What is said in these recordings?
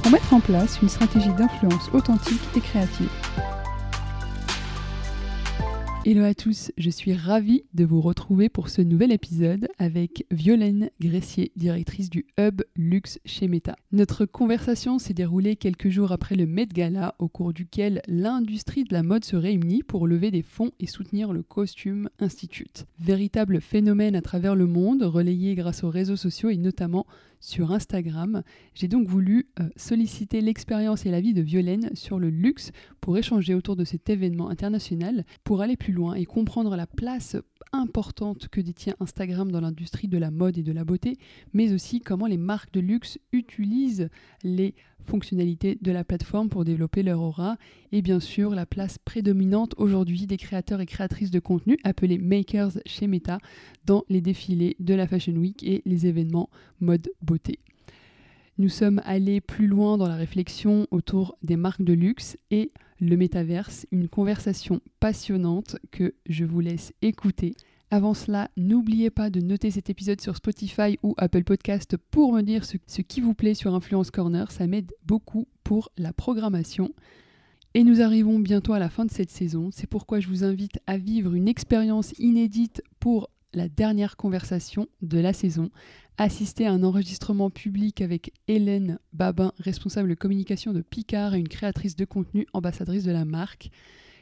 pour mettre en place une stratégie d'influence authentique et créative. Hello à tous, je suis ravie de vous retrouver pour ce nouvel épisode avec Violaine Gressier, directrice du Hub Luxe chez Meta. Notre conversation s'est déroulée quelques jours après le Met Gala, au cours duquel l'industrie de la mode se réunit pour lever des fonds et soutenir le Costume Institute. Véritable phénomène à travers le monde, relayé grâce aux réseaux sociaux et notamment sur Instagram. J'ai donc voulu euh, solliciter l'expérience et l'avis de Violaine sur le luxe pour échanger autour de cet événement international, pour aller plus loin et comprendre la place importante que détient Instagram dans l'industrie de la mode et de la beauté, mais aussi comment les marques de luxe utilisent les fonctionnalités de la plateforme pour développer leur aura et bien sûr la place prédominante aujourd'hui des créateurs et créatrices de contenu appelés makers chez Meta dans les défilés de la Fashion Week et les événements mode beauté. Nous sommes allés plus loin dans la réflexion autour des marques de luxe et le métaverse, une conversation passionnante que je vous laisse écouter. Avant cela, n'oubliez pas de noter cet épisode sur Spotify ou Apple Podcast pour me dire ce, qui vous plaît sur Influence Corner. Ça m'aide beaucoup pour la programmation. Et nous arrivons bientôt à la fin de cette saison. C'est pourquoi je vous invite à vivre une expérience inédite pour la dernière conversation de la saison. Assister à un enregistrement public avec Hélène Babin, responsable communication de Picard et une créatrice de contenu, ambassadrice de la marque.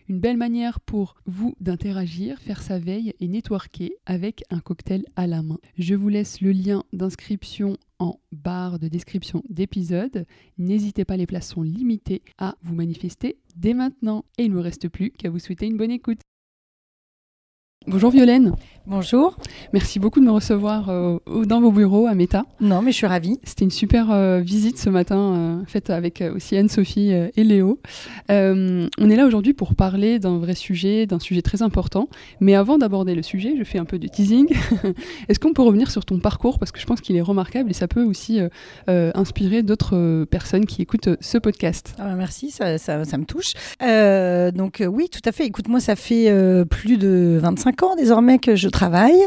Une belle manière pour vous d'interagir, faire sa veille et networker avec un cocktail à la main. Je vous laisse le lien d'inscription en barre de description d'épisode. N'hésitez pas, les places sont limitées à vous manifester dès maintenant. Et il ne me reste plus qu'à vous souhaiter une bonne écoute. Bonjour Violaine. Bonjour. Merci beaucoup de me recevoir euh, dans vos bureaux à Meta. Non, mais je suis ravie. C'était une super euh, visite ce matin, euh, faite avec aussi Anne-Sophie et Léo. on est là aujourd'hui pour parler d'un vrai sujet, d'un sujet très important. Mais avant d'aborder le sujet, je fais un peu de teasing. Est-ce qu'on peut revenir sur ton parcours? Parce que je pense qu'il est remarquable et ça peut aussi inspirer d'autres personnes qui écoutent ce podcast. Ah bah merci, ça, ça, ça, me touche. donc oui, tout à fait. Écoute, moi, ça fait plus de 25 ans désormais que je travaille.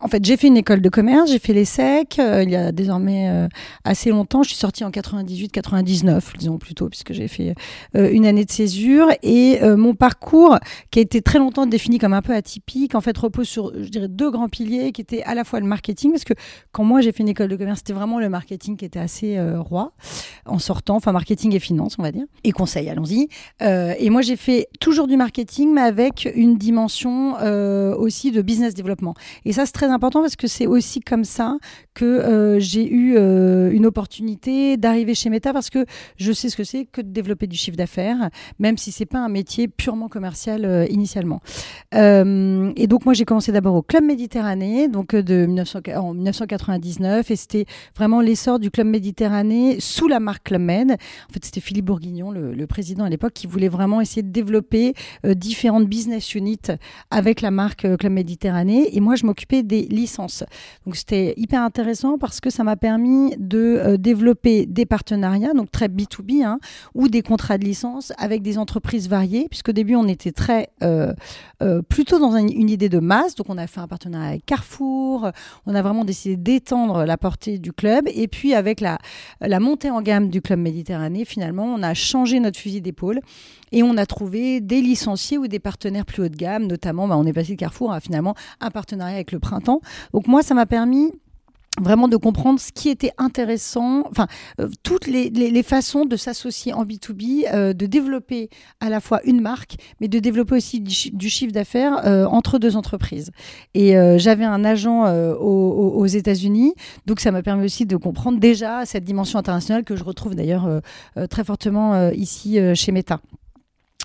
En fait, j'ai fait une école de commerce, j'ai fait l'ESSEC euh, il y a désormais euh, assez longtemps. Je suis sortie en 98-99, disons plutôt, puisque j'ai fait euh, une année de césure. Et mon parcours, qui a été très longtemps défini comme un peu atypique, en fait, repose sur, je dirais, deux grands piliers qui étaient à la fois le marketing, parce que quand moi j'ai fait une école de commerce, c'était vraiment le marketing qui était assez roi en sortant, enfin marketing et finance, on va dire, et conseil, allons-y. et moi j'ai fait toujours du marketing, mais avec une dimension aussi de business développement. Et ça, c'est très important parce que c'est aussi comme ça que euh, j'ai eu euh, une opportunité d'arriver chez Meta parce que je sais ce que c'est que de développer du chiffre d'affaires, même si c'est pas un métier purement commercial euh, initialement. et donc moi, j'ai commencé d'abord au Club Méditerranée, donc de 1900, en 1999, et c'était vraiment l'essor du Club Méditerranée sous la marque Club Med. En fait, c'était Philippe Bourguignon, le, le président à l'époque, qui voulait vraiment essayer de développer différentes business units avec la marque Club Méditerranée. Et moi, je m'occupais des licences. Donc, c'était hyper intéressant parce que ça m'a permis de euh, développer des partenariats, donc très B2B, hein, ou des contrats de licence avec des entreprises variées, puisqu'au début, on était très euh, euh, plutôt dans une, idée de masse. Donc, on a fait un partenariat avec Carrefour. On a vraiment décidé d'étendre la portée du club. Et puis, avec la, la montée en gamme du club Méditerranée, finalement, on a changé notre fusil d'épaule et on a trouvé des licenciés ou des partenaires plus haut de gamme, notamment, bah, on est passé Carrefour à finalement un partenariat avec le printemps. Donc moi, ça m'a permis vraiment de comprendre ce qui était intéressant, enfin euh, toutes les, les, façons de s'associer en B2B, euh, de développer à la fois une marque, mais de développer aussi du, chiffre d'affaires euh, entre deux entreprises. Et j'avais un agent aux, aux États-Unis, donc ça m'a permis aussi de comprendre déjà cette dimension internationale que je retrouve d'ailleurs très fortement ici chez Meta.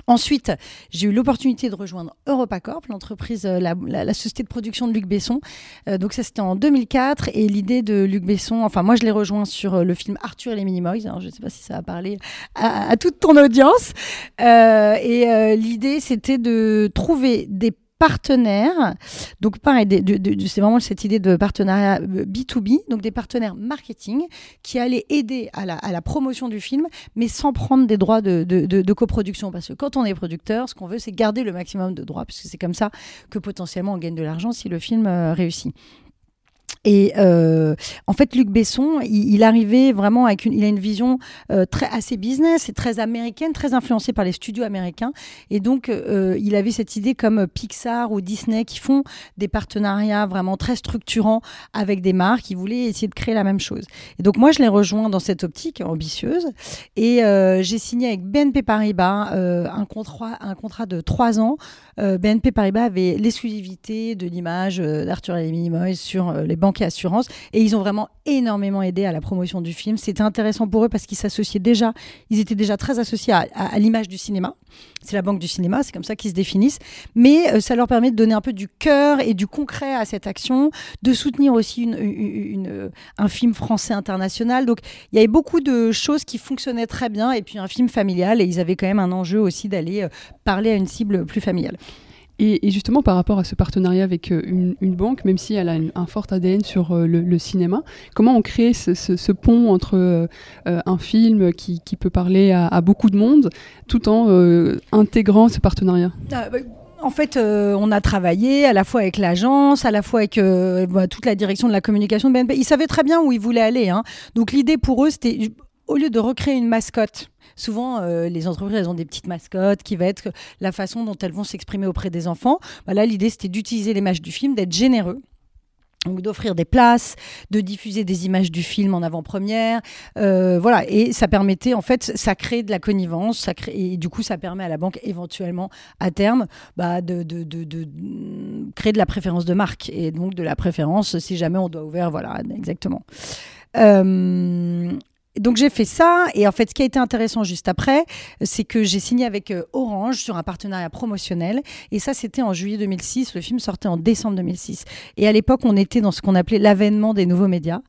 Ensuite, j'ai eu l'opportunité de rejoindre EuropaCorp, l'entreprise, euh, la, société de production de Luc Besson. Euh, donc ça, c'était en 2004. Et l'idée de Luc Besson, enfin moi, je l'ai rejoint sur euh, le film Arthur et les Minimoys. Alors je ne sais pas si ça va parler à, toute ton audience. et l'idée, c'était de trouver des partenaires. Donc, pareil, c'est vraiment cette idée de partenariat B2B, euh, donc des partenaires marketing qui allaient aider à la, promotion du film, mais sans prendre des droits de, coproduction. Parce que quand on est producteur, ce qu'on veut, c'est garder le maximum de droits, puisque c'est comme ça que potentiellement on gagne de l'argent si le film euh, réussit. Et euh, en fait, Luc Besson, il, arrivait vraiment avec une, il a une vision euh, très assez business et très américaine, très influencée par les studios américains. Et donc, euh, il avait cette idée comme Pixar ou Disney qui font des partenariats vraiment très structurants avec des marques. Il voulait essayer de créer la même chose. Et donc, moi, je l'ai rejoint dans cette optique ambitieuse et j'ai signé avec BNP Paribas un contrat, un contrat de trois ans. BNP Paribas avait l'exclusivité de l'image d'Arthur et les Minimoys sur les banques et assurances. Et ils ont vraiment énormément aidé à la promotion du film. C'était intéressant pour eux parce qu'ils s'associaient déjà, ils étaient déjà très associés à, l'image du cinéma. C'est la banque du cinéma, c'est comme ça qu'ils se définissent. Mais euh, ça leur permet de donner un peu du cœur et du concret à cette action, de soutenir aussi un film français international. Donc il y avait beaucoup de choses qui fonctionnaient très bien et puis un film familial et ils avaient quand même un enjeu aussi d'aller euh, parler à une cible plus familiale. Et, justement, par rapport à ce partenariat avec euh, une, banque, même si elle a un fort ADN sur euh, le, cinéma, comment on crée ce, pont entre euh, un film qui, peut parler à, beaucoup de monde tout en intégrant ce partenariat? Ah, bah, en fait, on a travaillé à la fois avec l'agence, à la fois avec bah, toute la direction de la communication de BNP. Ils savaient très bien où ils voulaient aller. Hein. Donc l'idée pour eux, c'était au lieu de recréer une mascotte, souvent euh, les entreprises elles ont des petites mascottes qui va être la façon dont elles vont s'exprimer auprès des enfants. Bah là, l'idée c'était d'utiliser l'image du film, d'être généreux. Donc d'offrir des places, de diffuser des images du film en avant-première, euh, voilà. Et ça permettait, en fait, ça crée de la connivence, ça crée, et du coup, ça permet à la banque éventuellement, à terme, bah, de, de, de, créer de la préférence de marque et donc de la préférence si jamais on doit ouvrir, voilà, exactement. Euh, donc j'ai fait ça. Et en fait ce qui a été intéressant juste après, c'est que j'ai signé avec euh, Orange sur un partenariat promotionnel. Et ça c'était en juillet 2006, le film sortait en décembre 2006 et à l'époque on était dans ce qu'on appelait l'avènement des nouveaux médias.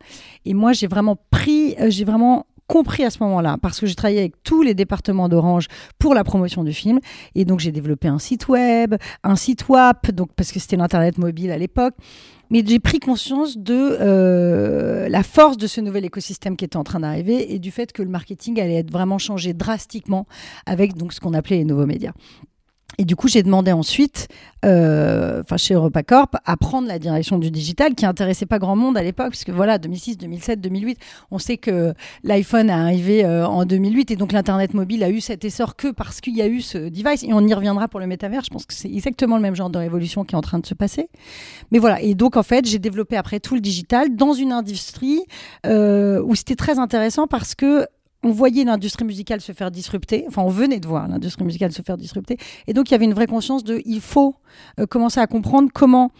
Et moi j'ai vraiment pris, euh, j'ai vraiment compris à ce moment-là, parce que j'ai travaillé avec tous les départements d'Orange pour la promotion du film. Et donc, j'ai développé un site web, un site WAP, donc, parce que c'était l'Internet mobile à l'époque mais j'ai pris conscience de euh, la force de ce nouvel écosystème qui était en train d'arriver et du fait que le marketing allait être vraiment changé drastiquement avec ce qu'on appelait les nouveaux médias. Et du coup, j'ai demandé ensuite, euh, enfin chez EuropaCorp, à prendre la direction du digital, qui intéressait pas grand monde à l'époque, puisque voilà, 2006, 2007, 2008, on sait que l'iPhone a arrivé euh, en 2008, et donc l'internet mobile a eu cet essor que parce qu'il y a eu ce device, et on y reviendra pour le métavers. Je pense que c'est exactement le même genre de révolution qui est en train de se passer. Mais voilà, et donc en fait, j'ai développé après tout le digital dans une industrie euh, où c'était très intéressant parce que on voyait l'industrie musicale se faire disrupter, enfin on venait de voir l'industrie musicale se faire disrupter, et donc il y avait une vraie conscience de il faut euh, commencer à comprendre comment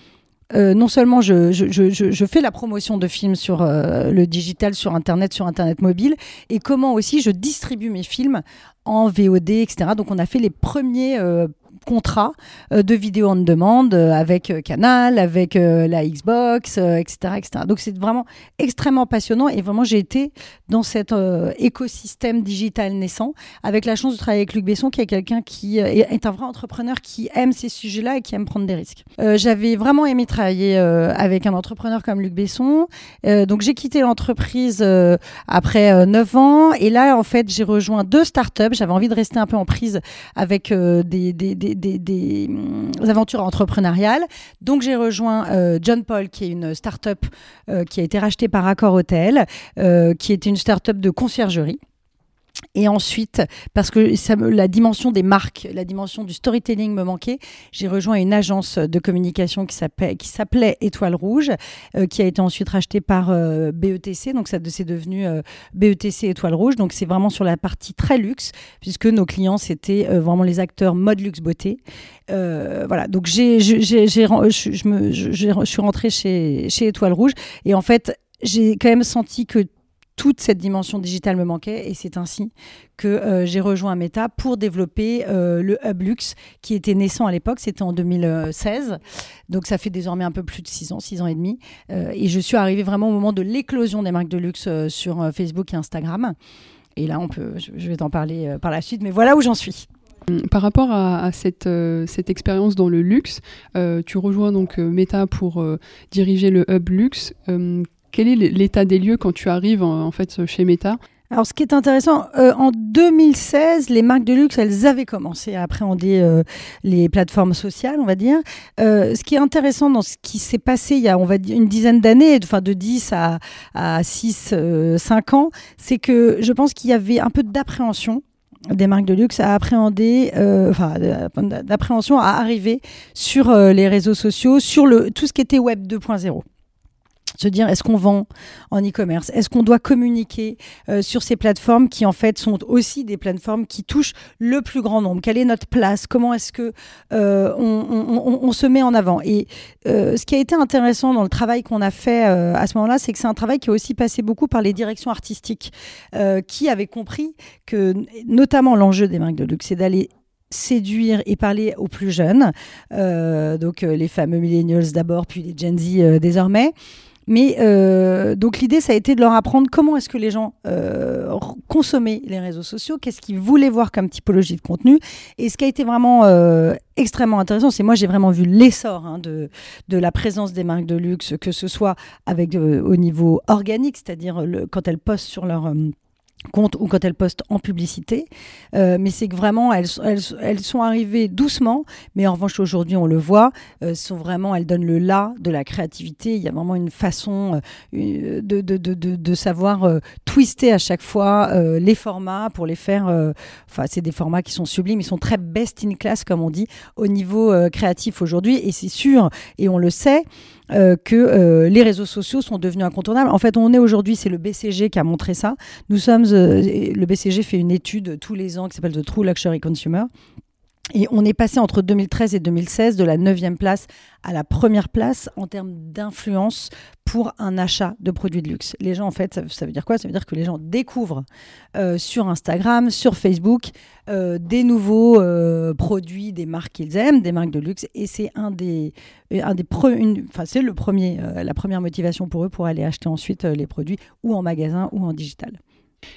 euh, non seulement je, fais la promotion de films sur euh, le digital, sur Internet, sur Internet mobile, et comment aussi je distribue mes films en VOD, etc. Donc on a fait les premiers contrat euh, de vidéo en demande euh, avec euh, Canal, avec la Xbox, etc., etc. Donc c'est vraiment extrêmement passionnant et vraiment j'ai été dans cet écosystème digital naissant avec la chance de travailler avec Luc Besson qui est quelqu'un qui est un vrai entrepreneur qui aime ces sujets-là et qui aime prendre des risques. J'avais vraiment aimé travailler avec un entrepreneur comme Luc Besson. donc j'ai quitté l'entreprise après 9 ans et là en fait j'ai rejoint deux startups. J'avais envie de rester un peu en prise avec des, hum, aventures entrepreneuriales. Donc j'ai rejoint euh, John Paul, qui est une start-up euh, qui a été rachetée par Accor Hotel, euh, qui était une start-up de conciergerie. Et ensuite, parce que la dimension des marques, la dimension du storytelling me manquait, j'ai rejoint une agence de communication qui s'appelait Étoile Rouge, euh, qui a été ensuite rachetée par euh, BETC. Donc, ça c'est devenu euh, BETC Étoile Rouge. Donc, c'est vraiment sur la partie très luxe, puisque nos clients, c'était vraiment les acteurs mode luxe beauté. voilà. Donc, je, suis rentrée chez Étoile Rouge. Et en fait, j'ai quand même senti que toute cette dimension digitale me manquait et c'est ainsi que euh, j'ai rejoint Meta pour développer euh, le Hub Luxe qui était naissant à l'époque, c'était en 2016. Donc ça fait désormais un peu plus de 6 ans, 6 ans et demi. Euh, et je suis arrivée vraiment au moment de l'éclosion des marques de luxe sur Facebook et Instagram. Et là, on peut, je vais t'en parler par la suite, mais voilà où j'en suis. Par rapport à, cette, expérience dans le luxe, tu rejoins donc Meta pour diriger le hub luxe. Quel est l'état des lieux quand tu arrives en, fait chez Meta? Alors, ce qui est intéressant, euh, en 2016, les marques de luxe, elles avaient commencé à appréhender euh, les plateformes sociales, on va dire. Euh, ce qui est intéressant dans ce qui s'est passé il y a, on va dire, une dizaine d'années, enfin de 10 à, à 6, 5 ans, c'est que je pense qu'il y avait un peu d'appréhension des marques de luxe à appréhender, enfin d'appréhension à arriver sur les réseaux sociaux, sur le, tout ce qui était Web 2.0 se dire est-ce qu'on vend en e-commerce? Est-ce qu'on doit communiquer euh, sur ces plateformes qui en fait sont aussi des plateformes qui touchent le plus grand nombre? Quelle est notre place? Comment est-ce que euh, on, se met en avant? Et euh, ce qui a été intéressant dans le travail qu'on a fait à ce moment-là, c'est que c'est un travail qui a aussi passé beaucoup par les directions artistiques, qui avaient compris que notamment l'enjeu des marques de luxe, c'est d'aller séduire et parler aux plus jeunes, donc les fameux millennials d'abord, puis les Gen Z désormais. Mais euh, donc l'idée, ça a été de leur apprendre comment est-ce que les gens euh, consommaient les réseaux sociaux, qu'est-ce qu'ils voulaient voir comme typologie de contenu. Et ce qui a été vraiment euh, extrêmement intéressant, c'est moi j'ai vraiment vu l'essor hein, de, de la présence des marques de luxe, que ce soit avec au niveau organique, c'est-à-dire quand elles postent sur leur compte ou quand elles postent en publicité. Euh, mais c'est que vraiment, elles, elles, sont arrivées doucement, mais en revanche, aujourd'hui, on le voit, euh, sont vraiment, elles donnent le là de la créativité. Il y a vraiment une façon euh, de, de, de, de, savoir twister à chaque fois les formats pour les faire. Enfin, c'est des formats qui sont sublimes, ils sont très best in class, comme on dit, au niveau créatif aujourd'hui. Et c'est sûr, et on le sait, euh, que euh, les réseaux sociaux sont devenus incontournables. En fait, on est aujourd'hui, c'est le BCG qui a montré ça. Nous sommes, euh, le BCG fait une étude tous les ans qui s'appelle The True Luxury Consumer. Et on est passé entre 2013 et 2016 de la 9e place à la première place en termes d'influence pour un achat de produits de luxe. Les gens, en fait, ça, veut dire quoi? Ça veut dire que les gens découvrent euh, sur Instagram, sur Facebook, euh, des nouveaux euh, produits des marques qu'ils aiment, des marques de luxe. Et c'est un des, un des le premier, la première motivation pour eux pour aller acheter ensuite les produits ou en magasin ou en digital.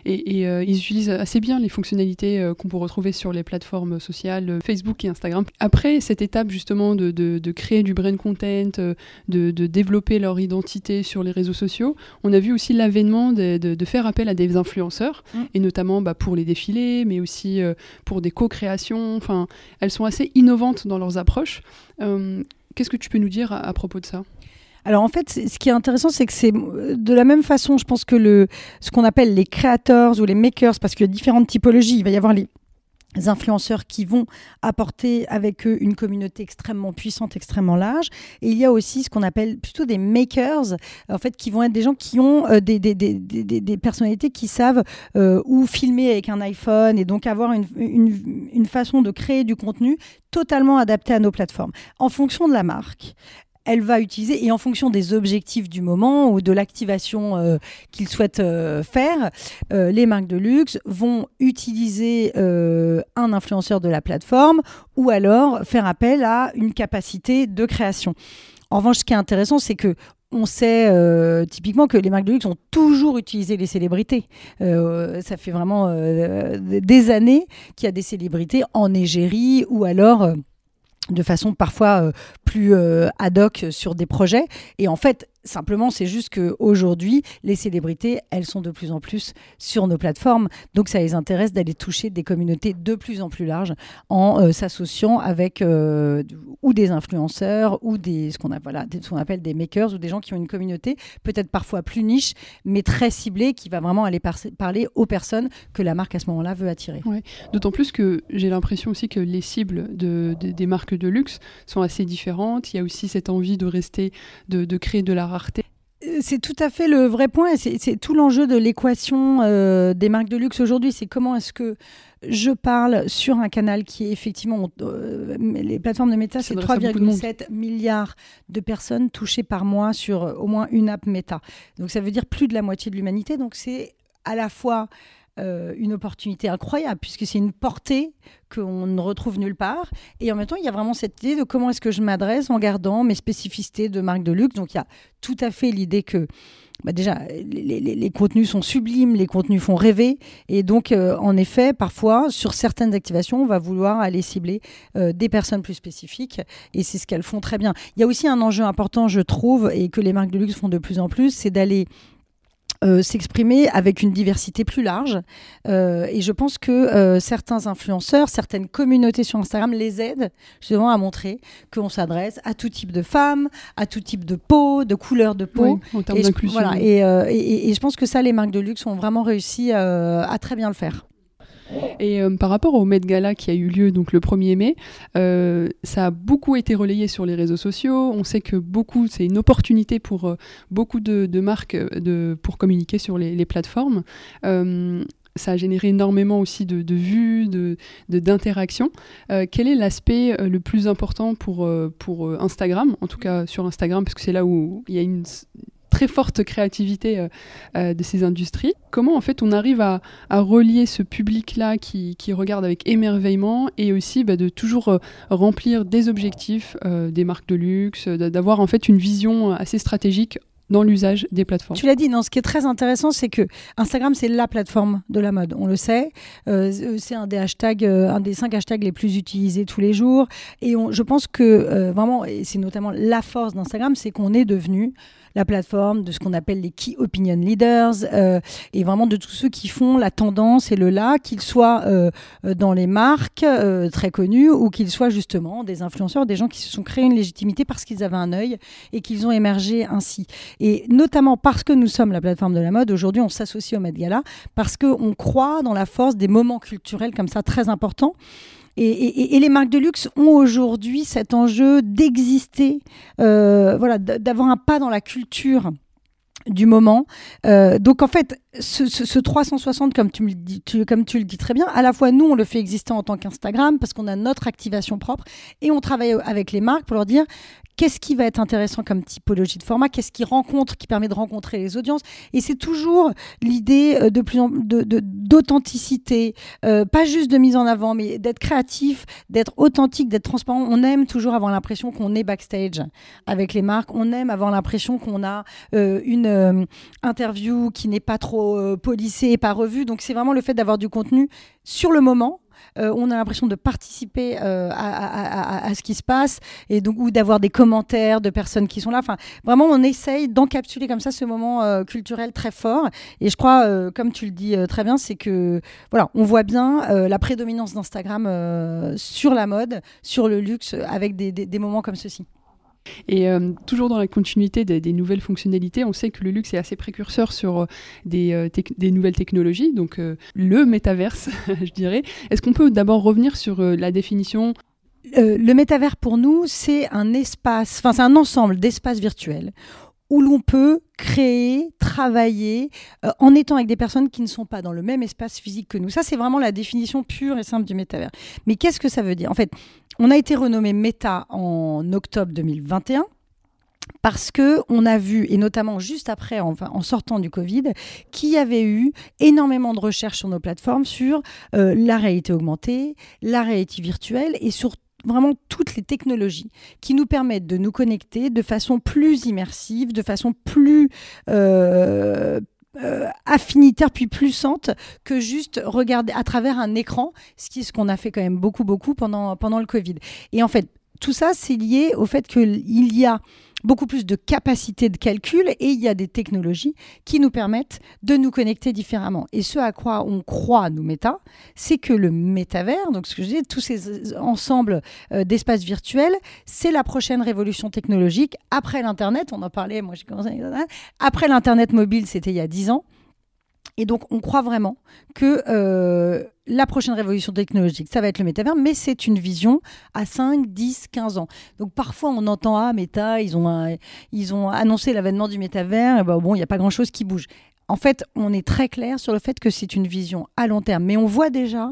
Et, euh, ils utilisent assez bien les fonctionnalités euh, qu'on peut retrouver sur les plateformes sociales euh, Facebook et Instagram. Après cette étape justement de, de, créer du brand content, de, de, développer leur identité sur les réseaux sociaux, on a vu aussi l'avènement de, faire appel à des influenceurs, mm. et notamment bah, pour les défilés, mais aussi pour des co-créations. Enfin, elles sont assez innovantes dans leurs approches. Qu'est-ce que tu peux nous dire à propos de ça? Alors en fait, ce qui est intéressant, c'est que c'est euh, de la même façon, je pense que le, ce qu'on appelle les créateurs ou les makers, parce qu'il y a différentes typologies, il va y avoir les influenceurs qui vont apporter avec eux une communauté extrêmement puissante, extrêmement large. Et il y a aussi ce qu'on appelle plutôt des makers, en fait, qui vont être des gens qui ont euh, des, des, des, des, personnalités qui savent euh, où filmer avec un iPhone et donc avoir une, une, une, façon de créer du contenu totalement adapté à nos plateformes. En fonction de la marque, elle va utiliser, et en fonction des objectifs du moment ou de l'activation euh, qu'ils souhaitent euh, faire, euh, les marques de luxe vont utiliser un influenceur de la plateforme ou alors faire appel à une capacité de création. En revanche, ce qui est intéressant, c'est que on sait typiquement que les marques de luxe ont toujours utilisé les célébrités. ça fait vraiment des années qu'il y a des célébrités en égérie ou alors de façon parfois euh, plus euh, ad hoc sur des projets. Et en fait, Simplement, c'est juste qu'aujourd'hui, les célébrités, elles sont de plus en plus sur nos plateformes. Donc, ça les intéresse d'aller toucher des communautés de plus en plus larges en euh, s'associant avec euh, ou des influenceurs ou des, ce qu'on appelle des makers ou des gens qui ont une communauté peut-être parfois plus niche, mais très ciblée, qui va vraiment aller parler aux personnes que la marque à ce moment-là veut attirer. D'autant plus que j'ai l'impression aussi que les cibles de, des marques de luxe sont assez différentes. Il y a aussi cette envie de rester, de, de créer de la c'est tout à fait le vrai point. C'est tout l'enjeu de l'équation euh, des marques de luxe aujourd'hui. C'est comment est-ce que je parle sur un canal qui est effectivement. Euh, les plateformes de méta, c'est 3,7 milliards de personnes touchées par mois sur au moins une app méta. Donc ça veut dire plus de la moitié de l'humanité. Donc c'est à la fois euh, une opportunité incroyable puisque c'est une portée qu'on ne retrouve nulle part. Et en même temps, il y a vraiment cette idée de comment est-ce que je m'adresse en gardant mes spécificités de marque de luxe. Donc il y a tout à fait l'idée que bah déjà, les, contenus sont sublimes, les contenus font rêver. Et donc, euh, en effet, parfois, sur certaines activations, on va vouloir aller cibler euh, des personnes plus spécifiques. Et c'est ce qu'elles font très bien. Il y a aussi un enjeu important, je trouve, et que les marques de luxe font de plus en plus, c'est d'aller euh, s'exprimer avec une diversité plus large. Euh, et je pense que euh, certains influenceurs, certaines communautés sur Instagram les aident justement à montrer qu'on s'adresse à tout type de femmes, à tout type de peau, de couleur de peau. en termes d'inclusion. Voilà, et, et, et, je pense que ça, les marques de luxe ont vraiment réussi à très bien le faire. Et euh, par rapport au Met Gala qui a eu lieu donc le 1er mai, euh, ça a beaucoup été relayé sur les réseaux sociaux. On sait que beaucoup, c'est une opportunité pour euh, beaucoup de, marques de, pour communiquer sur les, plateformes. ça a généré énormément aussi de, vues, d'interactions. De, quel est l'aspect le plus important pour, pour Instagram, en tout cas sur Instagram, parce que c'est là où il y a une, très forte créativité euh, euh, de ces industries. Comment en fait on arrive à, relier ce public-là qui, regarde avec émerveillement et aussi bah, de toujours euh, remplir des objectifs des marques de luxe, d'avoir en fait une vision assez stratégique dans l'usage des plateformes. Tu l'as dit, non, ce qui est très intéressant, c'est que Instagram, c'est la plateforme de la mode, on le sait. c'est un des hashtags, un des cinq hashtags les plus utilisés tous les jours. Et je pense que vraiment, et c'est notamment la force d'Instagram, c'est qu'on est devenu la plateforme de ce qu'on appelle les key opinion leaders euh, et vraiment de tous ceux qui font la tendance et le là, qu'ils soient euh, dans les marques euh, très connues ou qu'ils soient justement des influenceurs, des gens qui se sont créés une légitimité parce qu'ils avaient un œil et qu'ils ont émergé ainsi. Et notamment parce que nous sommes la plateforme de la mode, aujourd'hui on s'associe au Met Gala parce qu'on croit dans la force des moments culturels comme ça très importants. Et, les marques de luxe ont aujourd'hui cet enjeu d'exister, euh, voilà, d'avoir un pas dans la culture du moment. Euh, donc en fait, ce, 360, comme tu, me dis, comme tu le dis très bien, à la fois nous, on le fait exister en tant qu'Instagram parce qu'on a notre activation propre et on travaille avec les marques pour leur dire qu'est-ce qui va être intéressant comme typologie de format, qu'est-ce qui rencontre, qui permet de rencontrer les audiences. Et c'est toujours l'idée euh, de plus d'authenticité, euh, pas juste de mise en avant, mais d'être créatif, d'être authentique, d'être transparent. On aime toujours avoir l'impression qu'on est backstage avec les marques. On aime avoir l'impression qu'on a une interview qui n'est pas trop polissée et pas revue. Donc c'est vraiment le fait d'avoir du contenu sur le moment euh, on a l'impression de participer euh, à, ce qui se passe et donc ou d'avoir des commentaires de personnes qui sont là. Enfin, vraiment, on essaye d'encapsuler comme ça ce moment euh, culturel très fort. Et je crois, comme tu le dis très bien, c'est que voilà, on voit bien la prédominance d'Instagram sur la mode, sur le luxe, avec des moments comme ceci. Et euh, toujours dans la continuité des, nouvelles fonctionnalités, on sait que le luxe est assez précurseur sur euh, des, euh, des, nouvelles technologies, donc le métaverse, je dirais. Est-ce qu'on peut d'abord revenir sur la définition? Le métavers pour nous, c'est un espace, enfin c'est un ensemble d'espaces virtuels où l'on peut créer, travailler en étant avec des personnes qui ne sont pas dans le même espace physique que nous. Ça, c'est vraiment la définition pure et simple du métavers. Mais qu'est-ce que ça veut dire? En fait, on a été renommé Meta en octobre 2021 parce que on a vu, et notamment juste après, en sortant du Covid, qu'il y avait eu énormément de recherches sur nos plateformes sur euh, la réalité augmentée, la réalité virtuelle et sur vraiment toutes les technologies qui nous permettent de nous connecter de façon plus immersive, de façon plus euh, euh, affinitaire puis puissante que juste regarder à travers un écran, ce qui est ce qu'on a fait quand même beaucoup beaucoup pendant pendant le Covid. Et en fait, tout ça c'est lié au fait qu'il y a beaucoup plus de capacité de calcul et il y a des technologies qui nous permettent de nous connecter différemment. Et ce à quoi on croit, nous, méta, c'est que le métavers, donc ce que je dis, tous ces ensembles euh, d'espaces virtuels, c'est la prochaine révolution technologique. Après l'Internet, on en parlait, moi j'ai commencé, après l'Internet mobile, c'était il y a 10 ans. Et donc, on croit vraiment que euh, la prochaine révolution technologique, ça va être le métavers, mais c'est une vision à 5, 10, 15 ans. Donc, parfois, on entend, ah, Meta, ils ont, ils ont annoncé l'avènement du métavers, et ben, bon, il n'y a pas grand-chose qui bouge en fait, on est très clair sur le fait que c'est une vision à long terme. Mais on voit déjà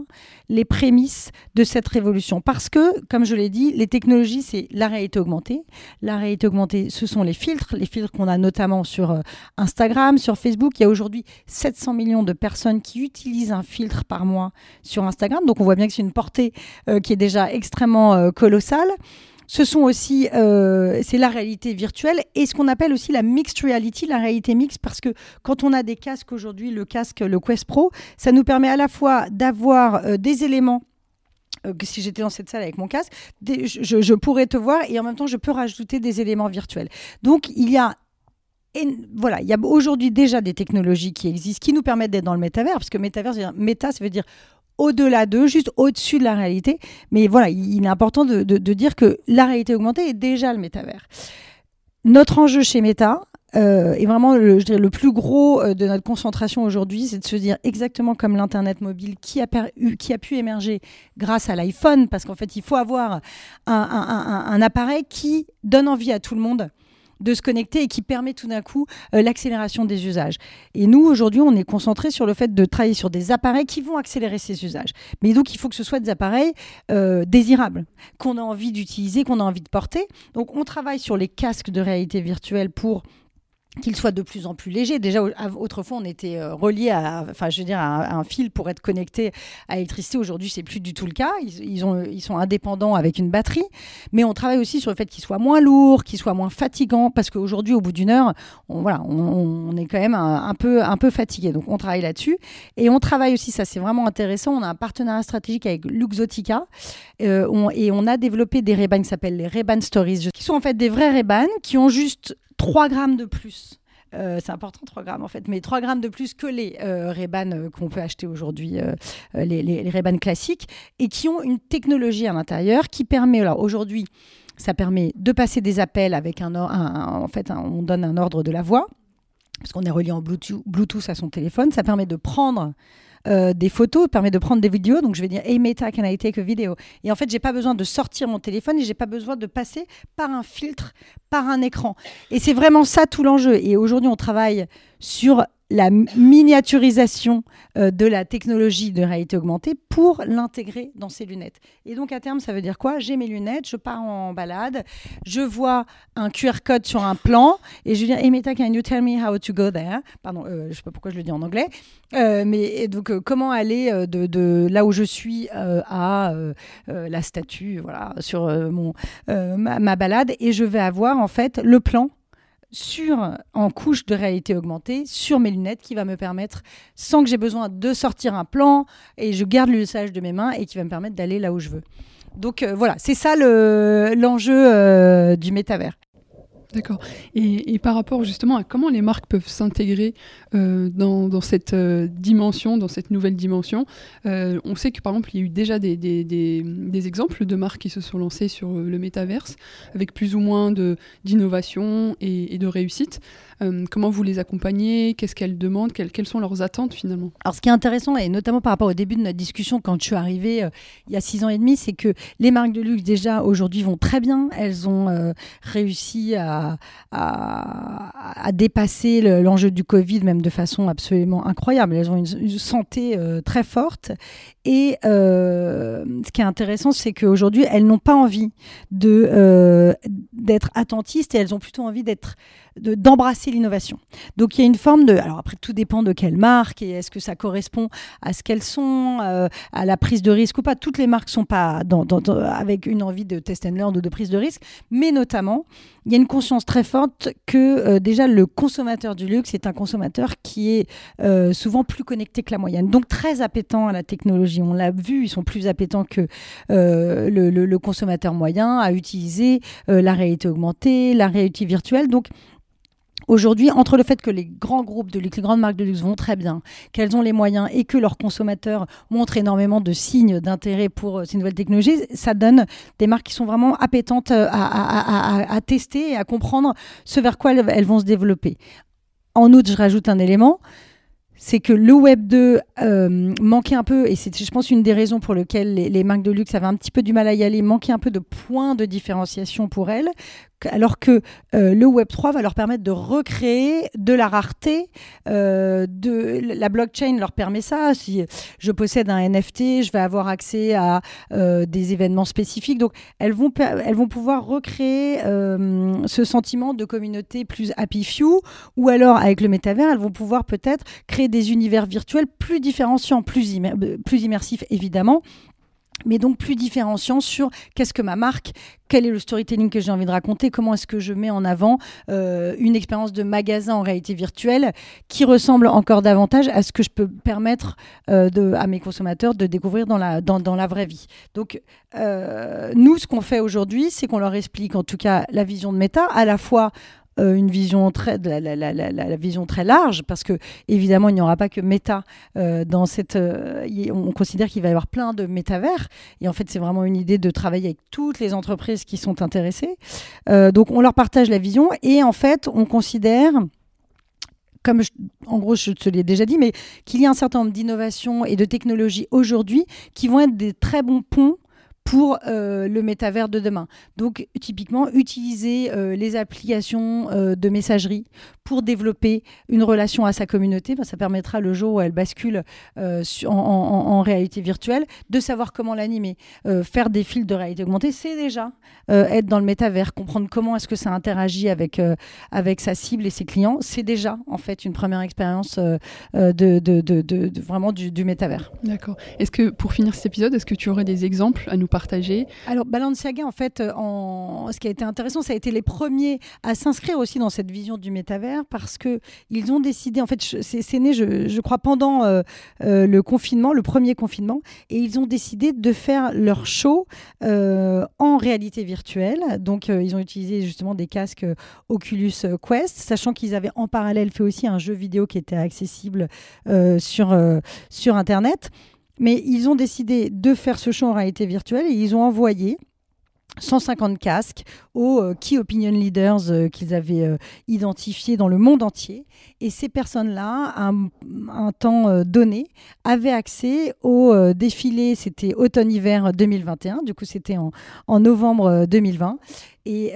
les prémices de cette révolution. Parce que, comme je l'ai dit, les technologies, c'est la réalité augmentée. La réalité augmentée, ce sont les filtres. Les filtres qu'on a notamment sur euh, Instagram, sur Facebook. Il y a aujourd'hui 700 millions de personnes qui utilisent un filtre par mois sur Instagram. Donc on voit bien que c'est une portée euh, qui est déjà extrêmement euh, colossale. Ce sont aussi, euh, c'est la réalité virtuelle et ce qu'on appelle aussi la mixed reality, la réalité mixte, parce que quand on a des casques aujourd'hui, le casque, le Quest Pro, ça nous permet à la fois d'avoir euh, des éléments euh, si j'étais dans cette salle avec mon casque, je, pourrais te voir et en même temps je peux rajouter des éléments virtuels. Donc il y a voilà, il y a aujourd'hui déjà des technologies qui existent qui nous permettent d'être dans le métavers, parce que métavers, méta, ça veut dire au-delà d'eux, juste au-dessus de la réalité. Mais voilà, il est important de, dire que la réalité augmentée est déjà le métavers. Notre enjeu chez Meta, euh, est vraiment le, je dirais, le plus gros euh, de notre concentration aujourd'hui, c'est de se dire exactement comme l'Internet mobile qui a pu émerger grâce à l'iPhone, parce qu'en fait, il faut avoir un, appareil qui donne envie à tout le monde de se connecter et qui permet tout d'un coup euh, l'accélération des usages. Et nous, aujourd'hui, on est concentré sur le fait de travailler sur des appareils qui vont accélérer ces usages. Mais donc, il faut que ce soit des appareils euh, désirables, qu'on a envie d'utiliser, qu'on a envie de porter. Donc, on travaille sur les casques de réalité virtuelle pour qu'il soit de plus en plus léger. Déjà, autrefois, on était euh, relié à, enfin, je veux dire, à un, fil pour être connecté à l'électricité. Aujourd'hui, c'est plus du tout le cas. Ils, ont, ils sont indépendants avec une batterie. Mais on travaille aussi sur le fait qu'il soit moins lourd, qu'il soit moins fatigant, parce qu'aujourd'hui, au bout d'une heure, on, voilà, on, est quand même un, peu, un peu fatigué. Donc, on travaille là-dessus. Et on travaille aussi, ça c'est vraiment intéressant, on a un partenariat stratégique avec Luxotica. Euh, et on a développé des ray qui s'appellent les ray Stories, qui sont en fait des vrais ray qui ont juste 3 grammes de plus. Euh, c'est important 3 grammes en fait, mais 3 grammes de plus que les euh, euh qu'on peut acheter aujourd'hui, euh, les, les, classiques, et qui ont une technologie à l'intérieur qui permet, alors aujourd'hui, ça permet de passer des appels avec un, en fait, on donne un ordre de la voix, parce qu'on est relié en Bluetooth, Bluetooth à son téléphone, ça permet de prendre euh, des photos, permet de prendre des vidéos. Donc je vais dire Hey Meta, can I take a video? Et en fait, j'ai pas besoin de sortir mon téléphone et j'ai pas besoin de passer par un filtre, par un écran. Et c'est vraiment ça tout l'enjeu. Et aujourd'hui, on travaille sur la miniaturisation euh, de la technologie de réalité augmentée pour l'intégrer dans ces lunettes. Et donc à terme, ça veut dire quoi? J'ai mes lunettes, je pars en balade, je vois un QR code sur un plan et je dis Hey Meta, can you tell me how to go there? Pardon, euh, je sais pas pourquoi je le dis en anglais. Euh, mais donc comment aller de, là où je suis à la statue, voilà, sur mon ma, ma balade? Et je vais avoir en fait le plan sur, en couche de réalité augmentée sur mes lunettes qui va me permettre, sans que j'ai besoin de sortir un plan, et je garde l'usage de mes mains et qui va me permettre d'aller là où je veux. Donc euh, voilà, c'est ça l'enjeu euh, du métavers. D'accord. Et, par rapport justement à comment les marques peuvent s'intégrer euh, dans, cette euh, dimension, dans cette nouvelle dimension, euh, on sait que par exemple il y a eu déjà des, exemples de marques qui se sont lancées sur le métaverse avec plus ou moins d'innovation et, de réussite. Euh, comment vous les accompagnez? Qu'est-ce qu'elles demandent? Quelles, sont leurs attentes finalement? Alors ce qui est intéressant, et notamment par rapport au début de notre discussion quand je suis arrivée euh, il y a six ans et demi, c'est que les marques de luxe déjà aujourd'hui vont très bien. Elles ont euh, réussi à, à, dépasser l'enjeu du Covid même de façon absolument incroyable. Elles ont une, santé très forte. Et ce qui est intéressant, c'est qu'aujourd'hui, elles n'ont pas envie d'être attentistes et elles ont plutôt envie d'embrasser l'innovation. Donc il y a une forme de... Alors après, tout dépend de quelle marque et est-ce que ça correspond à ce qu'elles sont, euh, à la prise de risque ou pas. Toutes les marques sont pas avec une envie de test and learn ou de prise de risque, mais notamment, il y a une conscience très forte que euh, déjà le consommateur du luxe est un consommateur qui est euh, souvent plus connecté que la moyenne, donc très appétant à la technologie. On l'a vu, ils sont plus appétents que le, le, consommateur moyen à utiliser la réalité augmentée, la réalité virtuelle. Donc Aujourd'hui, entre le fait que les grands groupes de luxe, les grandes marques de luxe vont très bien, qu'elles ont les moyens et que leurs consommateurs montrent énormément de signes d'intérêt pour euh, ces nouvelles technologies, ça donne des marques qui sont vraiment appétentes euh, à, tester et à comprendre ce vers quoi elles, vont se développer. En outre, je rajoute un élément, c'est que le Web 2 euh, manquait un peu, et c'est, je pense, une des raisons pour lesquelles les, les, marques de luxe avaient un petit peu du mal à y aller, manquait un peu de points de différenciation pour elles, alors que euh, le Web 3 va leur permettre de recréer de la rareté. Euh, de, la blockchain leur permet ça. Si je possède un NFT, je vais avoir accès à euh, des événements spécifiques. Donc, elles vont, elles vont pouvoir recréer ce sentiment de communauté plus happy few, ou alors avec le métavers, elles vont pouvoir peut-être créer des univers virtuels plus différenciants, plus, plus immersifs évidemment, mais donc plus différenciant sur qu'est-ce que ma marque, quel est le storytelling que j'ai envie de raconter, comment est-ce que je mets en avant euh, une expérience de magasin en réalité virtuelle qui ressemble encore davantage à ce que je peux permettre euh, à mes consommateurs de découvrir dans la, dans, dans la vraie vie. Donc euh, nous, ce qu'on fait aujourd'hui, c'est qu'on leur explique en tout cas la vision de Meta, à la fois euh, une vision très, la, la, la, la, vision très large, parce que évidemment, il n'y aura pas que méta euh, dans cette. Euh, on considère qu'il va y avoir plein de métavers, et en fait, c'est vraiment une idée de travailler avec toutes les entreprises qui sont intéressées. donc, on leur partage la vision, et en fait, on considère comme en gros je te l'ai déjà dit, mais qu'il y a un certain nombre d'innovations et de technologies aujourd'hui qui vont être des très bons ponts pour euh, le métavers de demain. Donc, typiquement, utiliser euh, les applications euh, de messagerie pour développer une relation à sa communauté, ben, ça permettra le jour où elle bascule en, réalité virtuelle de savoir comment l'animer. faire des fils de réalité augmentée, c'est déjà être dans le métavers, comprendre comment est-ce que ça interagit avec, avec sa cible et ses clients, c'est déjà en fait une première expérience de, vraiment du, métavers. D'accord. Est-ce que pour finir cet épisode, est-ce que tu aurais des exemples à nous Alors Balenciaga, en fait, euh, ce qui a été intéressant, ça a été les premiers à s'inscrire aussi dans cette vision du métavers parce que ils ont décidé, en fait, c'est né, je, crois, pendant euh, euh, le confinement, le premier confinement, et ils ont décidé de faire leur show en réalité virtuelle. Donc, ils ont utilisé justement des casques Oculus Quest, sachant qu'ils avaient en parallèle fait aussi un jeu vidéo qui était accessible sur, sur Internet. Mais ils ont décidé de faire ce show en réalité virtuelle et ils ont envoyé 150 casques aux euh, key opinion leaders euh, qu'ils avaient euh, identifiés dans le monde entier. Et ces personnes-là, à un, temps donné, avaient accès au défilé, c'était automne-hiver 2021, du coup c'était en, novembre 2020. Et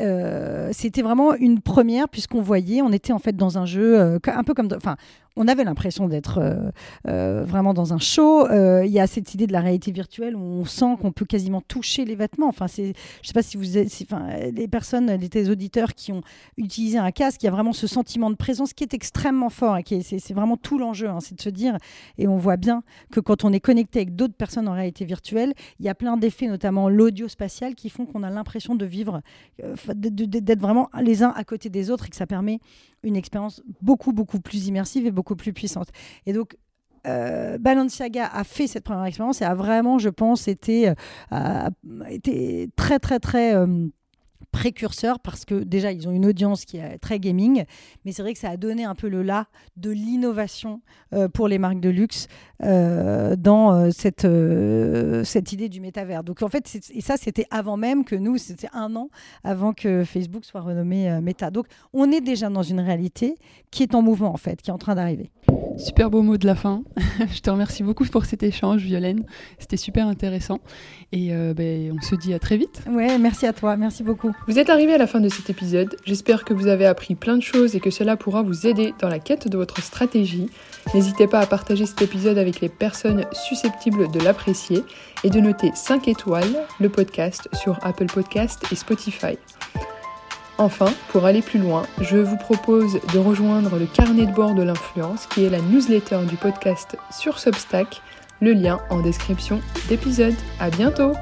c'était vraiment une première puisqu'on voyait, on était en fait dans un jeu un peu comme, enfin, on avait l'impression d'être euh, euh, vraiment dans un show. Euh, il y a cette idée de la réalité virtuelle où on sent qu'on peut quasiment toucher les vêtements. Enfin, c'est, je sais pas si vous, enfin, les personnes, les, auditeurs qui ont utilisé un casque, il y a vraiment ce sentiment de présence qui est extrêmement fort et qui c'est, vraiment tout l'enjeu, hein, c'est de se dire. Et on voit bien que quand on est connecté avec d'autres personnes en réalité virtuelle, il y a plein d'effets, notamment l'audio spatial, qui font qu'on a l'impression de vivre, d'être vraiment les uns à côté des autres et que ça permet une expérience beaucoup, beaucoup plus immersive et beaucoup plus puissante. Et donc, euh, Balenciaga a fait cette première expérience et a vraiment, je pense, été, euh, été très, très, très... Euh, précurseur parce que déjà ils ont une audience qui est très gaming, mais c'est vrai que ça a donné un peu le là de l'innovation euh, pour les marques de luxe euh, dans euh, cette, cette idée du métavers. Donc en fait, et ça c'était avant même que nous, c'était un an avant que Facebook soit renommé Meta. Donc on est déjà dans une réalité qui est en mouvement en fait, qui est en train d'arriver. Super beau mot de la fin. Je te remercie beaucoup pour cet échange, Violaine. C'était super intéressant. Et ben, on se dit à très vite. Ouais, merci à toi. Merci Vous êtes arrivé à la fin de cet épisode, j'espère que vous avez appris plein de choses et que cela pourra vous aider dans la quête de votre stratégie. N'hésitez pas à partager cet épisode avec les personnes susceptibles de l'apprécier et de noter 5 étoiles le podcast sur Apple Podcast et Spotify. Enfin, pour aller plus loin, je vous propose de rejoindre le carnet de bord de l'influence qui est la newsletter du podcast sur Substack, le lien en description d'épisode. À bientôt!